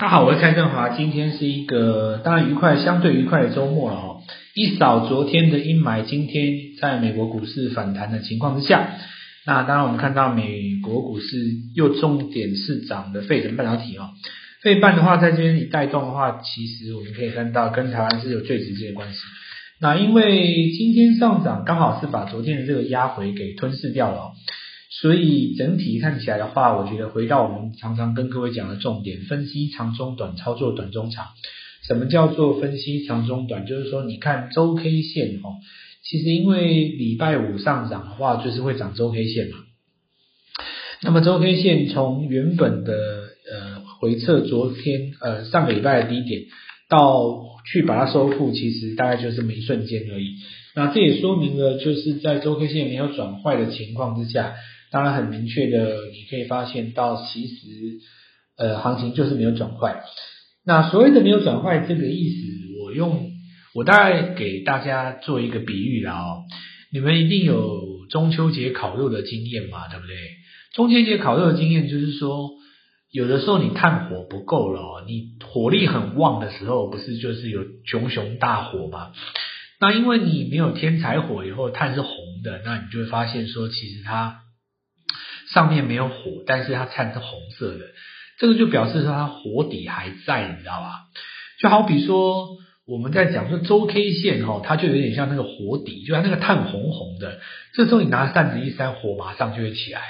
大家好，我是蔡振华。今天是一个当然愉快、相对愉快的周末了哈。一扫昨天的阴霾，今天在美国股市反弹的情况之下，那当然我们看到美国股市又重点是涨的费城半导体哦。费半的话，在这边一带动的话，其实我们可以看到跟台湾是有最直接的关系。那因为今天上涨刚好是把昨天的这个压回给吞噬掉了。所以整体看起来的话，我觉得回到我们常常跟各位讲的重点，分析长中短，操作短中长。什么叫做分析长中短？就是说，你看周 K 线哦，其实因为礼拜五上涨的话，就是会涨周 K 线嘛。那么周 K 线从原本的呃回撤昨天呃上个礼拜的低点，到去把它收复，其实大概就这么一瞬间而已。那这也说明了，就是在周 K 线没有转坏的情况之下。当然很明确的，你可以发现到，其实呃行情就是没有转坏。那所谓的没有转坏这个意思，我用我大概给大家做一个比喻啦哦。你们一定有中秋节烤肉的经验嘛，对不对？中秋节烤肉的经验就是说，有的时候你炭火不够了，你火力很旺的时候，不是就是有熊熊大火吗？那因为你没有添柴火以后，炭是红的，那你就会发现说，其实它。上面没有火，但是它炭是红色的，这个就表示说它火底还在，你知道吧？就好比说我们在讲说周 K 线哈，它就有点像那个火底，就像那个炭红红的，这时候你拿扇子一扇，火马上就会起来，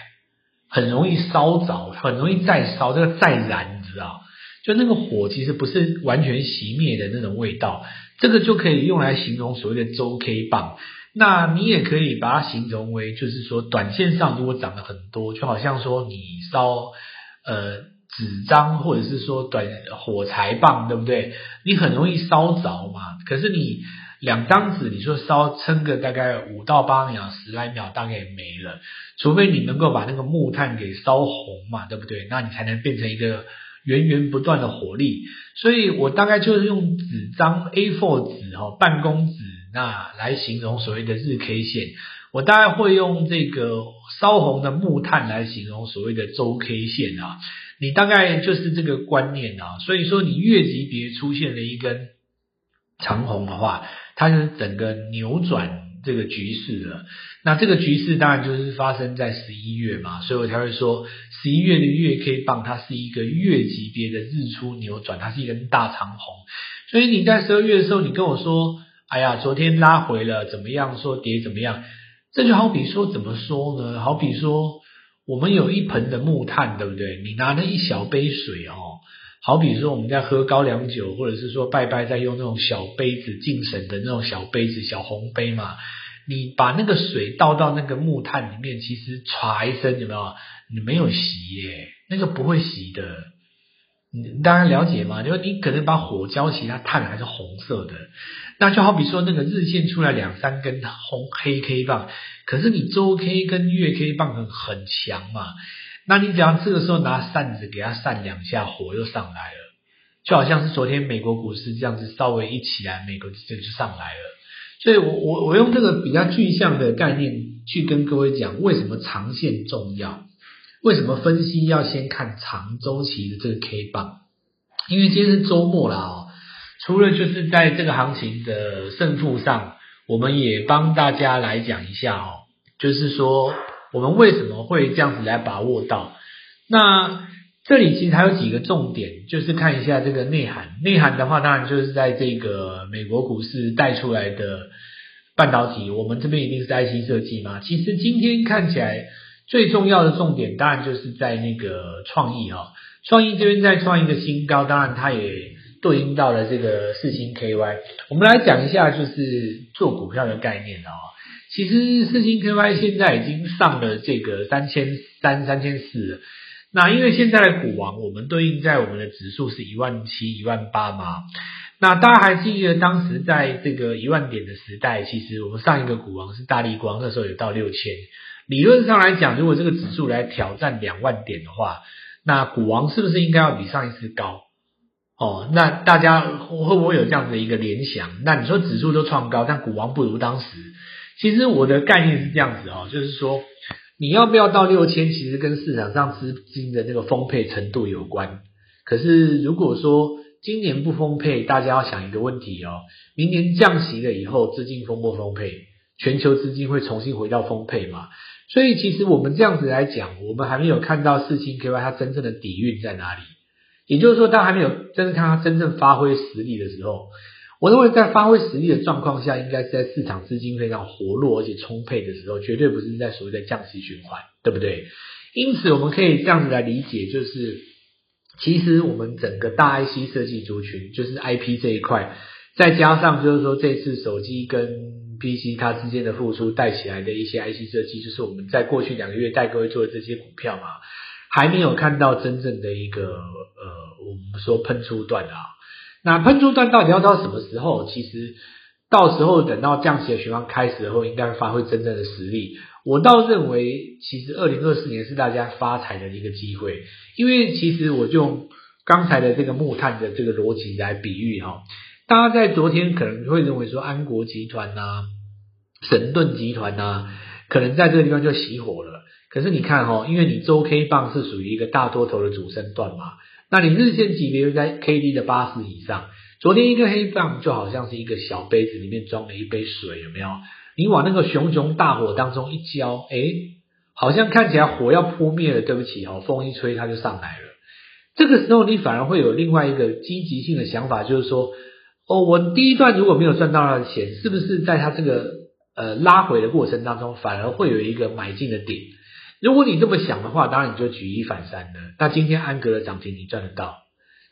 很容易烧着，很容易再烧，这个再燃，你知道？就那个火其实不是完全熄灭的那种味道，这个就可以用来形容所谓的周 K 棒。那你也可以把它形容为，就是说，短线上如果涨了很多，就好像说你烧呃纸张或者是说短火柴棒，对不对？你很容易烧着嘛。可是你两张纸，你说烧撑个大概五到八秒、十来秒，大概也没了。除非你能够把那个木炭给烧红嘛，对不对？那你才能变成一个源源不断的火力。所以我大概就是用纸张 A4 纸哈，办公纸。那来形容所谓的日 K 线，我大概会用这个烧红的木炭来形容所谓的周 K 线啊。你大概就是这个观念啊。所以说，你月级别出现了一根长红的话，它就是整个扭转这个局势了。那这个局势当然就是发生在十一月嘛，所以我才会说十一月的月 K 棒它是一个月级别的日出扭转，它是一根大长红。所以你在十二月的时候，你跟我说。哎呀，昨天拉回了，怎么样？说跌怎么样？这就好比说，怎么说呢？好比说，我们有一盆的木炭，对不对？你拿了一小杯水哦，好比说我们在喝高粱酒，或者是说拜拜在用那种小杯子敬神的那种小杯子、小红杯嘛。你把那个水倒到那个木炭里面，其实唰一声，有没有？你没有洗耶，那个不会洗的。你当然了解嘛？因为你可能把火浇起，它炭还是红色的。那就好比说那个日线出来两三根红黑 K 棒，可是你周 K 跟月 K 棒很很强嘛。那你只要这个时候拿扇子给它扇两下，火又上来了。就好像是昨天美国股市这样子稍微一起来，美国这就上来了。所以我我我用这个比较具象的概念去跟各位讲，为什么长线重要。为什么分析要先看长周期的这个 K 棒？因为今天是周末了哦，除了就是在这个行情的胜负上，我们也帮大家来讲一下哦，就是说我们为什么会这样子来把握到？那这里其实还有几个重点，就是看一下这个内涵。内涵的话，当然就是在这个美国股市带出来的半导体，我们这边一定是 IC 设计嘛。其实今天看起来。最重要的重点当然就是在那个创意哈，创意这边在创一个新高，当然它也对应到了这个四星 KY。我们来讲一下就是做股票的概念哦。其实四星 KY 现在已经上了这个三千三、三千四了。那因为现在的股王，我们对应在我们的指数是一万七、一万八嘛。那大家还记得当时在这个一万点的时代，其实我们上一个股王是大立光，那时候有到六千。理论上来讲，如果这个指数来挑战两万点的话，那股王是不是应该要比上一次高？哦，那大家会不会有这样的一个联想？那你说指数都创高，但股王不如当时。其实我的概念是这样子哦，就是说你要不要到六千，其实跟市场上资金的那个丰沛程度有关。可是如果说今年不丰沛，大家要想一个问题哦，明年降息了以后，资金丰不丰沛？全球资金会重新回到丰沛吗？所以其实我们这样子来讲，我们还没有看到四星 KY 它真正的底蕴在哪里。也就是说，它还没有真正看它真正发挥实力的时候，我认为在发挥实力的状况下，应该是在市场资金非常活络而且充沛的时候，绝对不是在所谓的降息循环，对不对？因此，我们可以这样子来理解，就是其实我们整个大 IC 设计族群，就是 IP 这一块，再加上就是说这次手机跟 PC 它之间的复苏带起来的一些 IC 设计，就是我们在过去两个月带各位做的这些股票嘛，还没有看到真正的一个呃，我们说喷出段啊。那喷出段到底要到什么时候？其实到时候等到降息的循环开始后，应该发挥真正的实力。我倒认为，其实二零二四年是大家发财的一个机会，因为其实我就刚才的这个木炭的这个逻辑来比喻哈。大家在昨天可能会认为说安国集团呐、神盾集团呐、可能在这个地方就熄火了。可是你看哈，因为你周 K 棒是属于一个大多头的主升段嘛，那你日线级别又在 KD 的八十以上，昨天一个黑棒就好像是一个小杯子里面装了一杯水，有没有？你往那个熊熊大火当中一浇，诶，好像看起来火要扑灭了。对不起哦，风一吹它就上来了。这个时候你反而会有另外一个积极性的想法，就是说。哦，我第一段如果没有赚到他的钱，是不是在他这个呃拉回的过程当中，反而会有一个买进的点？如果你这么想的话，当然你就举一反三了。那今天安格的涨停你赚得到，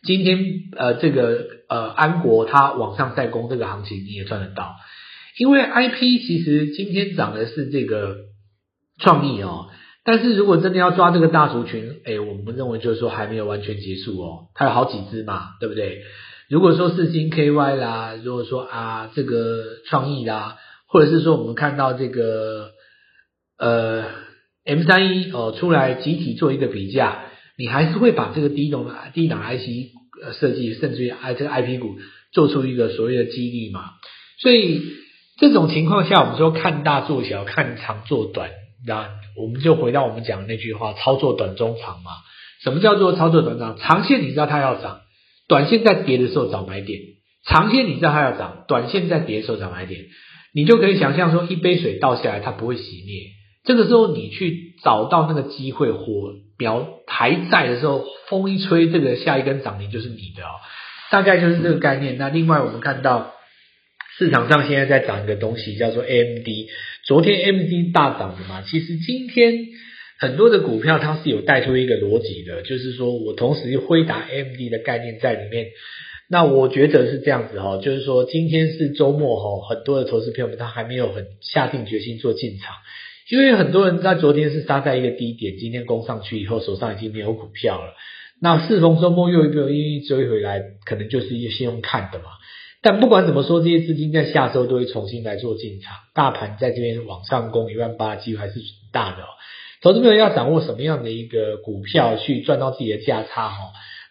今天呃这个呃安国它往上再攻这个行情你也赚得到，因为 IP 其实今天涨的是这个创意哦，但是如果真的要抓这个大族群，诶我们认为就是说还没有完全结束哦，它有好几只嘛，对不对？如果说世芯 KY 啦，如果说啊这个创意啦，或者是说我们看到这个呃 M 三一哦出来集体做一个比价，你还是会把这个低档低档 IC 设计，甚至于 I 这个 IP 股做出一个所谓的激励嘛。所以这种情况下，我们说看大做小，看长做短，那我们就回到我们讲的那句话：操作短中长嘛。什么叫做操作短长？长线你知道它要涨。短线在跌的时候找买点，长线你知道它要涨，短线在跌的时候找买点，你就可以想象说，一杯水倒下来它不会熄灭，这个时候你去找到那个机会，火苗还在的时候，风一吹，这个下一根涨停就是你的哦，大概就是这个概念。那另外我们看到市场上现在在涨一个东西叫做 AMD，昨天 AMD 大涨的嘛，其实今天。很多的股票它是有带出一个逻辑的，就是说我同时挥打 MD 的概念在里面。那我觉得是这样子哈，就是说今天是周末哈，很多的投资朋友们他还没有很下定决心做进场，因为很多人在昨天是杀在一个低点，今天攻上去以后手上已经没有股票了。那适逢周末又有一个愿意追回来，可能就是一个先用看的嘛。但不管怎么说，这些资金在下周都会重新来做进场，大盘在这边往上攻一万八的，机会还是大的哦。投资朋友要掌握什么样的一个股票去赚到自己的价差哈？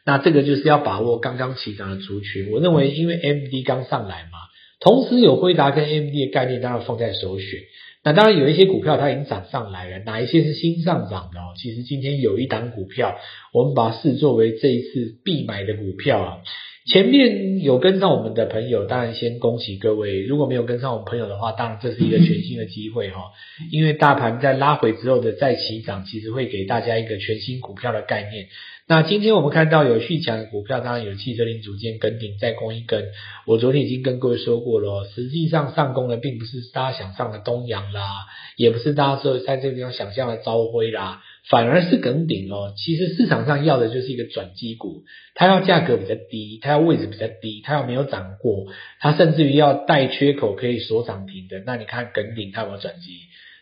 那这个就是要把握刚刚起涨的族群。我认为，因为 MD 刚上来嘛，同时有辉达跟 MD 的概念，当然放在首选。那当然有一些股票它已经涨上来了，哪一些是新上涨的哦？其实今天有一档股票，我们把它视作为这一次必买的股票啊。前面有跟上我们的朋友，当然先恭喜各位。如果没有跟上我们朋友的话，当然这是一个全新的机会哈。因为大盘在拉回之后的再起涨，其实会给大家一个全新股票的概念。那今天我们看到有续强的股票，当然有汽车零组件跟顶再攻一根。我昨天已经跟各位说过了，实际上上攻的并不是大家想象的东阳啦，也不是大家说在这个地方想象的朝晖啦。反而是梗顶哦，其实市场上要的就是一个转机股，它要价格比较低，它要位置比较低，它要没有涨过，它甚至于要带缺口可以锁涨停的。那你看梗顶它有没有转机？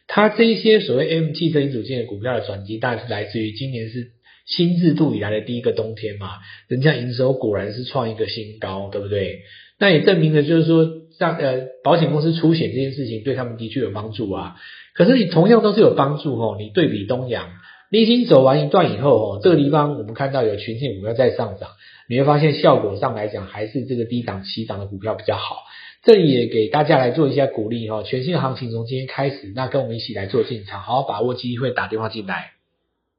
它这一些所谓 M 汽车零组件的股票的转机，当然是来自于今年是新制度以来的第一个冬天嘛，人家营收果然是创一个新高，对不对？那也证明了就是说，像呃保险公司出险这件事情对他们的确有帮助啊。可是你同样都是有帮助哦，你对比东阳。已经走完一段以后，哦，这个地方我们看到有全线股票在上涨，你会发现效果上来讲还是这个低档起涨的股票比较好。这里也给大家来做一下鼓励哈，全新的行情从今天开始，那跟我们一起来做进场，好好把握机会，打电话进来。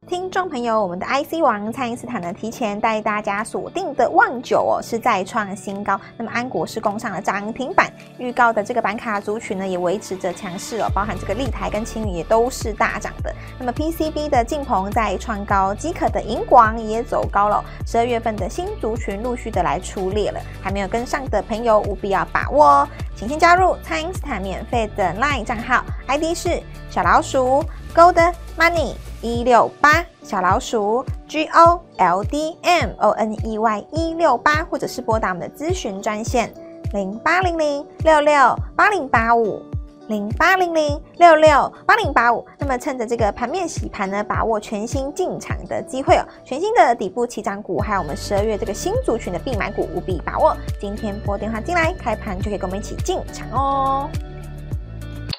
听众朋友，我们的 IC 王蔡因斯坦呢，提前带大家锁定的旺九哦，是再创新高。那么安国是攻上了涨停板，预告的这个板卡族群呢，也维持着强势哦，包含这个立台跟青云也都是大涨的。那么 PCB 的晋鹏在创高，机可的银广也走高了。十二月份的新族群陆续的来出列了，还没有跟上的朋友务必要把握哦，请先加入蔡因斯坦免费的 LINE 账号，ID 是小老鼠 Gold Money。一六八小老鼠 G O L D M O N E Y 一六八，或者是拨打我们的咨询专线零八零零六六八零八五零八零零六六八零八五。那么趁着这个盘面洗盘呢，把握全新进场的机会哦，全新的底部起涨股，还有我们十二月这个新族群的必买股，务必把握。今天拨电话进来，开盘就可以跟我们一起进场哦。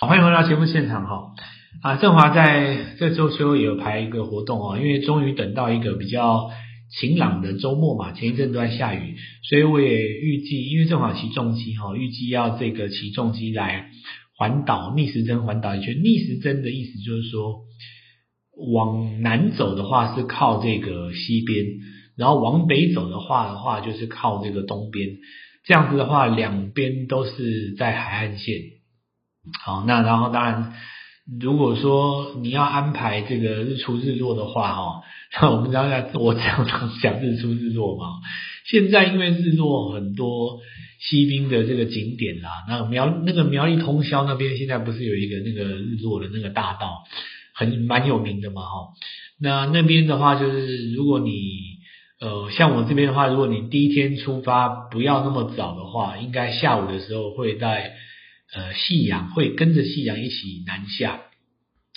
欢迎回到节目现场哈。啊，振华在这周休也有排一个活动哦，因为终于等到一个比较晴朗的周末嘛，前一阵都在下雨，所以我也预计，因为正好骑重机哈，预计要这个骑重机来环岛逆时针环岛一圈。逆时针的意思就是说，往南走的话是靠这个西边，然后往北走的话的话就是靠这个东边，这样子的话两边都是在海岸线。好，那然后当然。如果说你要安排这个日出日落的话，哈，那我们刚才我常常讲日出日落嘛。现在因为日落很多西滨的这个景点啦，那苗那个苗栗通宵那边现在不是有一个那个日落的那个大道，很蛮有名的嘛，哈。那那边的话就是，如果你呃像我这边的话，如果你第一天出发不要那么早的话，应该下午的时候会在。呃，夕阳会跟着夕阳一起南下，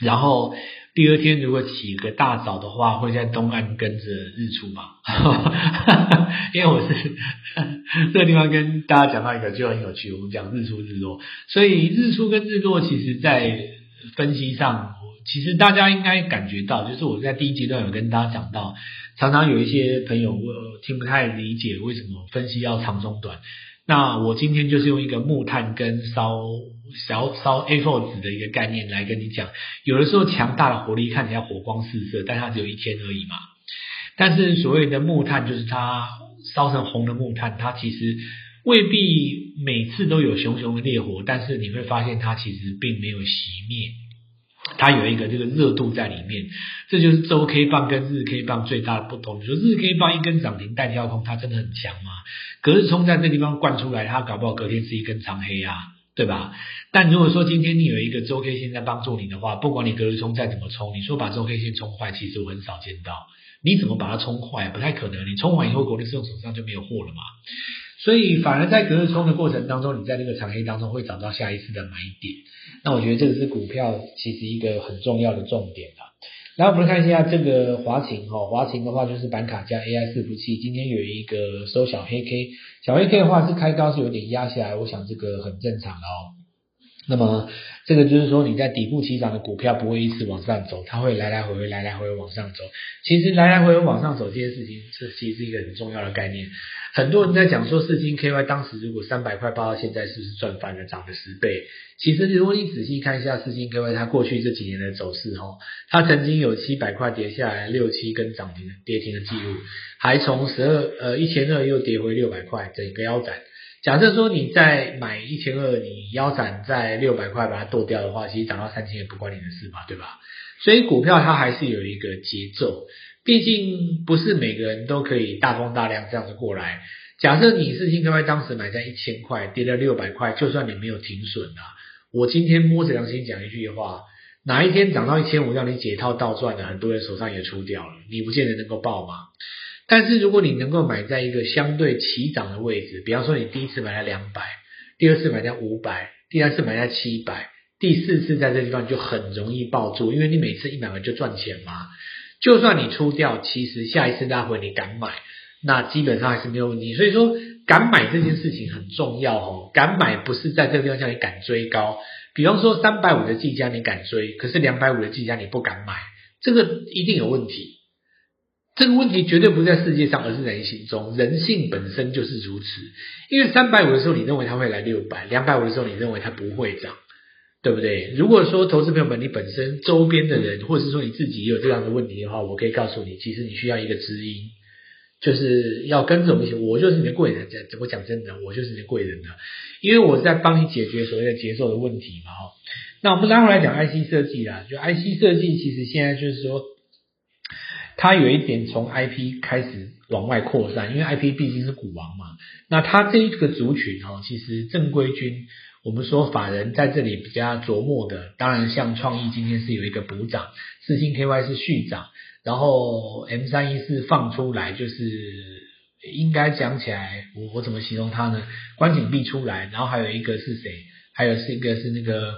然后第二天如果起个大早的话，会在东岸跟着日出嘛。因为我是 这个地方跟大家讲到一个就很有趣，我们讲日出日落，所以日出跟日落其实在分析上，其实大家应该感觉到，就是我在第一阶段有跟大家讲到，常常有一些朋友我听不太理解为什么分析要长中短。那我今天就是用一个木炭跟烧小烧 A4 纸的一个概念来跟你讲，有的时候强大的火力看起来火光四射，但它只有一天而已嘛。但是所谓的木炭，就是它烧成红的木炭，它其实未必每次都有熊熊的烈火，但是你会发现它其实并没有熄灭。它有一个这个热度在里面，这就是周 K 棒跟日 K 棒最大的不同。你说日 K 棒一根涨停带跳空，它真的很强吗？隔日冲在这地方灌出来，它搞不好隔天是一根长黑啊，对吧？但如果说今天你有一个周 K 线在帮助你的话，不管你隔日冲再怎么冲，你说把周 K 线冲坏，其实我很少见到。你怎么把它冲坏？不太可能。你冲完以后，国内自动手上就没有货了嘛。所以反而在隔日冲的过程当中，你在那个长黑当中会找到下一次的买点。那我觉得这个是股票其实一个很重要的重点啊。来，我们来看一下这个华擎哈，华擎的话就是板卡加 AI 伺服器，今天有一个收小黑 K，小黑 K 的话是开高是有点压下来，我想这个很正常的哦。那么这个就是说，你在底部起涨的股票不会一直往上走，它会来来回回，来来回回往上走。其实来来回回往上走这件事情，这其实是一个很重要的概念。很多人在讲说，四金 KY 当时如果三百块报到现在，是不是赚翻了，涨了十倍？其实如果你仔细看一下四金 KY 它过去这几年的走势，哈，它曾经有七百块跌下来六七根涨停跌停的记录，还从十二呃一千二又跌回六百块，整个腰斩。假设说你在买一千二，你腰斩在六百块把它剁掉的话，其实涨到三千也不关你的事嘛，对吧？所以股票它还是有一个节奏，毕竟不是每个人都可以大风大量这样子过来。假设你是新科威当时买在一千块，跌了六百块，就算你没有停损啊，我今天摸着良心讲一句话，哪一天涨到一千五让你解套倒赚了，很多人手上也出掉了，你不见得能够爆嘛。但是如果你能够买在一个相对起涨的位置，比方说你第一次买在两百，第二次买在五百，第三次买在七百，第四次在这地方就很容易抱住，因为你每次一买完就赚钱嘛。就算你出掉，其实下一次拉回你敢买，那基本上还是没有问题。所以说敢买这件事情很重要哦，敢买不是在这个地方叫你敢追高。比方说三百五的技嘉你敢追，可是两百五的技嘉你不敢买，这个一定有问题。这个问题绝对不在世界上，而是人心中。人性本身就是如此。因为三百五的时候，你认为它会来六百；两百五的时候，你认为它不会涨。对不对？如果说投资朋友们，你本身周边的人，或者是说你自己也有这样的问题的话，我可以告诉你，其实你需要一个知音，就是要跟着我们一起。我就是你的贵人，怎么讲真的，我就是你的贵人的，因为我在帮你解决所谓的节奏的问题嘛。哈，那我们拉回来讲 IC 设计啦，就 IC 设计其实现在就是说，它有一点从 IP 开始往外扩散，因为 IP 毕竟是股王嘛。那它这一个族群哈，其实正规军。我们说法人在这里比较琢磨的，当然像创意今天是有一个补涨，四星 KY 是续涨，然后 M 三一四放出来，就是应该讲起来，我我怎么形容它呢？关景闭出来，然后还有一个是谁？还有是一个是那个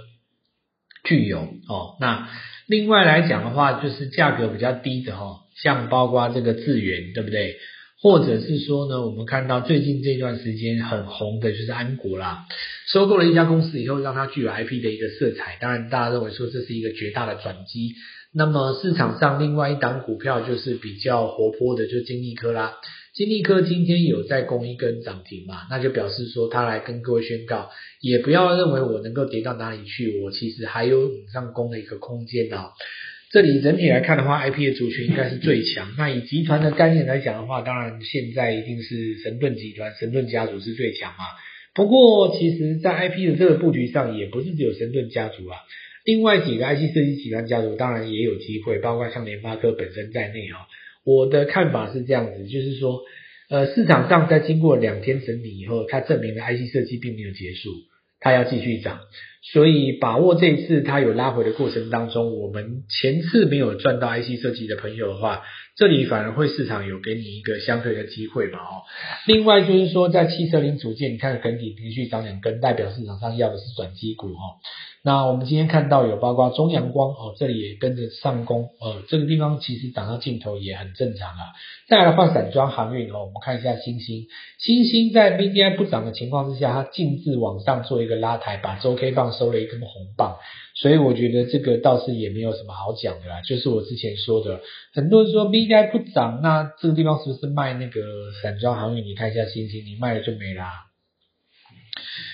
聚友哦。那另外来讲的话，就是价格比较低的哈，像包括这个智原，对不对？或者是说呢，我们看到最近这段时间很红的就是安国啦，收购了一家公司以后，让它具有 IP 的一个色彩。当然，大家认为说这是一个绝大的转机。那么市场上另外一档股票就是比较活泼的，就是金立科啦。金立科今天有在攻一根涨停嘛，那就表示说他来跟各位宣告，也不要认为我能够跌到哪里去，我其实还有往上攻的一个空间啊。这里整体来看的话，IP 的族群应该是最强。那以集团的概念来讲的话，当然现在一定是神盾集团、神盾家族是最强嘛。不过，其实，在 IP 的这个布局上，也不是只有神盾家族啊。另外几个 IC 设计集团家族当然也有机会，包括像联发科本身在内哈。我的看法是这样子，就是说，呃，市场上在经过两天整理以后，它证明了 IC 设计并没有结束。它要继续涨，所以把握这一次它有拉回的过程当中，我们前次没有赚到 IC 设计的朋友的话，这里反而会市场有给你一个相对的机会嘛哦。另外就是说，在汽车零组件，你看整体连续涨两根，代表市场上要的是转机股哦。那我们今天看到有包括中阳光哦，这里也跟着上攻，呃，这个地方其实涨到尽头也很正常啊。再来的话，散装航运哦，我们看一下星星，星星在 BDI 不涨的情况之下，它径自往上做一个拉抬，把周 K 棒收了一根红棒，所以我觉得这个倒是也没有什么好讲的啦。就是我之前说的，很多人说 BDI 不涨，那这个地方是不是卖那个散装航运？你看一下欣兴，你卖了就没啦。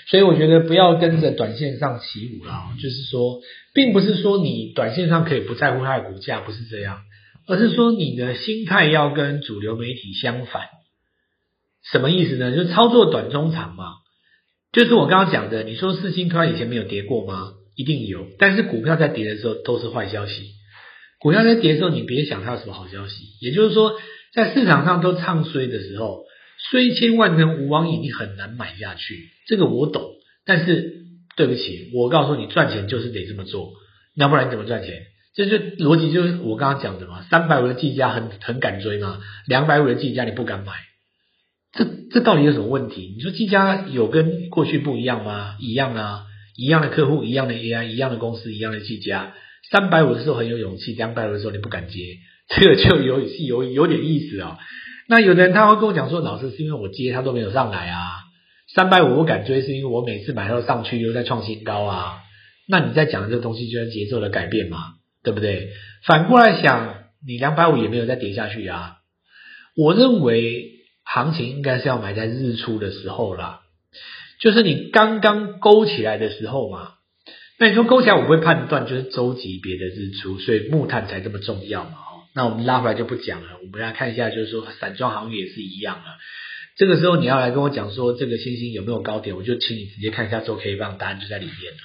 所以我觉得不要跟着短线上起舞了，就是说，并不是说你短线上可以不在乎它的股价，不是这样，而是说你的心态要跟主流媒体相反。什么意思呢？就是操作短中长嘛。就是我刚刚讲的，你说世芯科以前没有跌过吗？一定有，但是股票在跌的时候都是坏消息。股票在跌的时候，你别想它有什么好消息。也就是说，在市场上都唱衰的时候。虽千万人吾往矣，你很难买下去。这个我懂，但是对不起，我告诉你，赚钱就是得这么做，要不然你怎么赚钱？这就逻辑就是我刚刚讲的嘛。三百五的技嘉很很敢追吗？两百五的技嘉你不敢买，这这到底有什么问题？你说技嘉有跟过去不一样吗？一样啊，一样的客户，一样的 AI，一样的公司，一样的技嘉。三百五的时候很有勇气，两百五的时候你不敢接，这个就有是有有点意思啊。那有的人他会跟我讲说，老师是因为我接他都没有上来啊，三百五我敢追是因为我每次买到上去又在创新高啊。那你在讲的这个东西就是节奏的改变嘛，对不对？反过来想，你两百五也没有再跌下去啊。我认为行情应该是要买在日出的时候啦，就是你刚刚勾起来的时候嘛。那你说勾起来，我会判断就是周级别的日出，所以木炭才这么重要嘛。那我们拉回来就不讲了，我们来看一下，就是说散装行业也是一样啊。这个时候你要来跟我讲说这个星星有没有高点，我就请你直接看一下周 K 棒，答案就在里面了，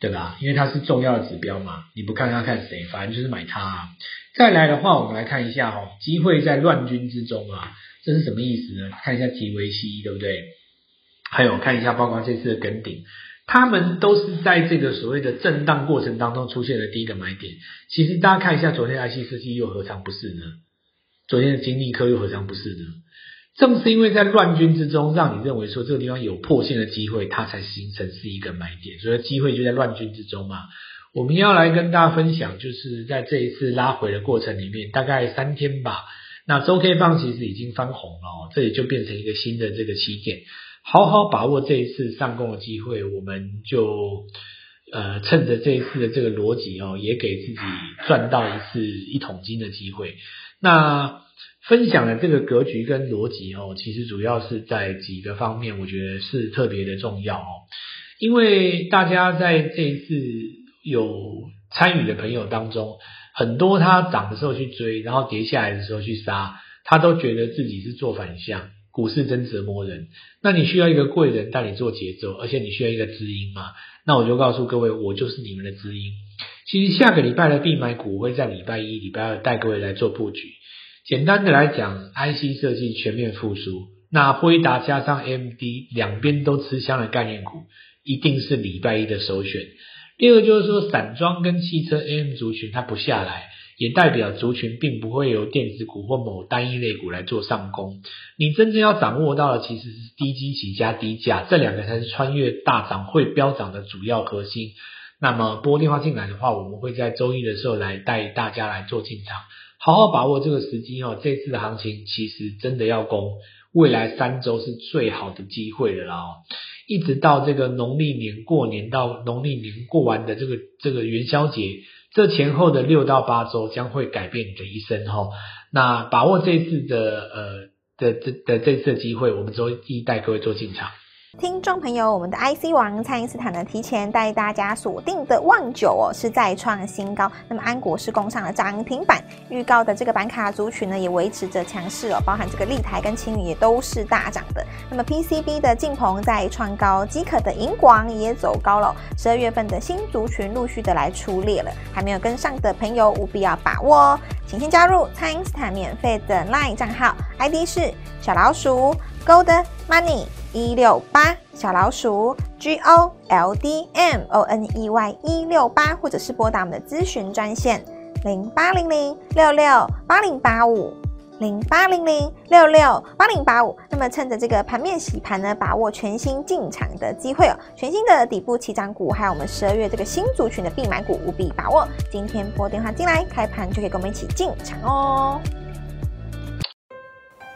对吧？因为它是重要的指标嘛，你不看它看谁？反正就是买它。再来的话，我们来看一下哦，机会在乱军之中啊，这是什么意思呢？看一下提维西，对不对？还有看一下，包括这次的耿鼎。他们都是在这个所谓的震荡过程当中出现的第一个买点。其实大家看一下昨天 IC 设计又何尝不是呢？昨天的金立科又何尝不是呢？正是因为在乱军之中，让你认为说这个地方有破线的机会，它才形成是一个买点。所以机会就在乱军之中嘛。我们要来跟大家分享，就是在这一次拉回的过程里面，大概三天吧。那周 K 棒其实已经翻红了，这里就变成一个新的这个起点。好好把握这一次上攻的机会，我们就呃趁着这一次的这个逻辑哦，也给自己赚到一次一桶金的机会。那分享的这个格局跟逻辑哦，其实主要是在几个方面，我觉得是特别的重要哦。因为大家在这一次有参与的朋友当中，很多他涨的时候去追，然后跌下来的时候去杀，他都觉得自己是做反向，股市真折磨人。那你需要一个贵人带你做节奏，而且你需要一个知音嘛？那我就告诉各位，我就是你们的知音。其实下个礼拜的必买股会在礼拜一、礼拜二带各位来做布局。简单的来讲，IC 设计全面复苏，那辉达加上 MD 两边都吃香的概念股，一定是礼拜一的首选。第二就是说，散装跟汽车 AM 族群它不下来，也代表族群并不会由电子股或某单一类股来做上攻。你真正要掌握到的其实是低基期加低价，这两个才是穿越大涨会飙涨的主要核心。那么拨电话进来的话，我们会在周一的时候来带大家来做进场。好好把握这个时机哦，这次的行情其实真的要攻，未来三周是最好的机会了啦哦，一直到这个农历年过年到农历年过完的这个这个元宵节，这前后的六到八周将会改变你的一生哈。那把握这次的呃的这的这次的机会，我们周一带各位做进场。听众朋友，我们的 IC 王蔡因斯坦呢，提前带大家锁定的旺九哦，是再创新高。那么安国是攻上了涨停板，预告的这个板卡族群呢，也维持着强势哦，包含这个立台跟青云也都是大涨的。那么 PCB 的晋鹏在创高，机可的银广也走高了。十二月份的新族群陆续的来出列了，还没有跟上的朋友务必要把握哦，请先加入蔡因斯坦免费的 LINE 账号，ID 是小老鼠 Gold Money。一六八小老鼠 G O L D M O N E Y 一六八，或者是拨打我们的咨询专线零八零零六六八零八五零八零零六六八零八五。那么趁着这个盘面洗盘呢，把握全新进场的机会哦，全新的底部起涨股，还有我们十二月这个新族群的必买股，务必把握。今天拨电话进来，开盘就可以跟我们一起进场哦。